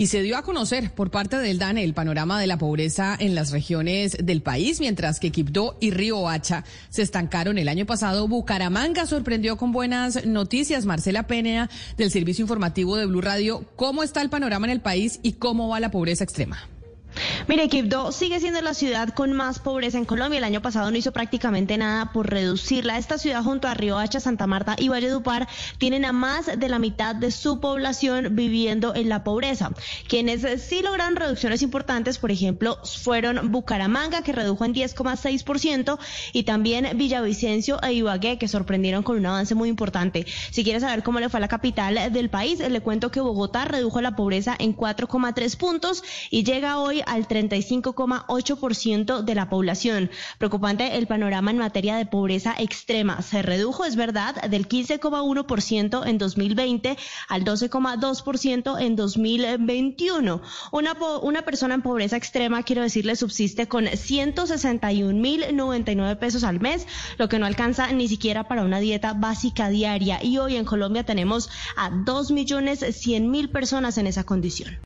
y se dio a conocer por parte del DANE el panorama de la pobreza en las regiones del país, mientras que Quibdó y Río Hacha se estancaron el año pasado. Bucaramanga sorprendió con buenas noticias. Marcela Peña del Servicio Informativo de Blue Radio, ¿cómo está el panorama en el país y cómo va la pobreza extrema? Mire, Quibdó sigue siendo la ciudad con más pobreza en Colombia. El año pasado no hizo prácticamente nada por reducirla. Esta ciudad junto a Hacha, Santa Marta y Valledupar tienen a más de la mitad de su población viviendo en la pobreza. Quienes sí logran reducciones importantes, por ejemplo, fueron Bucaramanga, que redujo en 10,6%, y también Villavicencio e Ibagué, que sorprendieron con un avance muy importante. Si quiere saber cómo le fue a la capital del país, le cuento que Bogotá redujo la pobreza en 4,3 puntos y llega hoy al 35,8% de la población. Preocupante el panorama en materia de pobreza extrema. Se redujo, es verdad, del 15,1% en 2020 al 12,2% en 2021. Una, una persona en pobreza extrema, quiero decirle, subsiste con 161.099 pesos al mes, lo que no alcanza ni siquiera para una dieta básica diaria. Y hoy en Colombia tenemos a 2.100.000 personas en esa condición.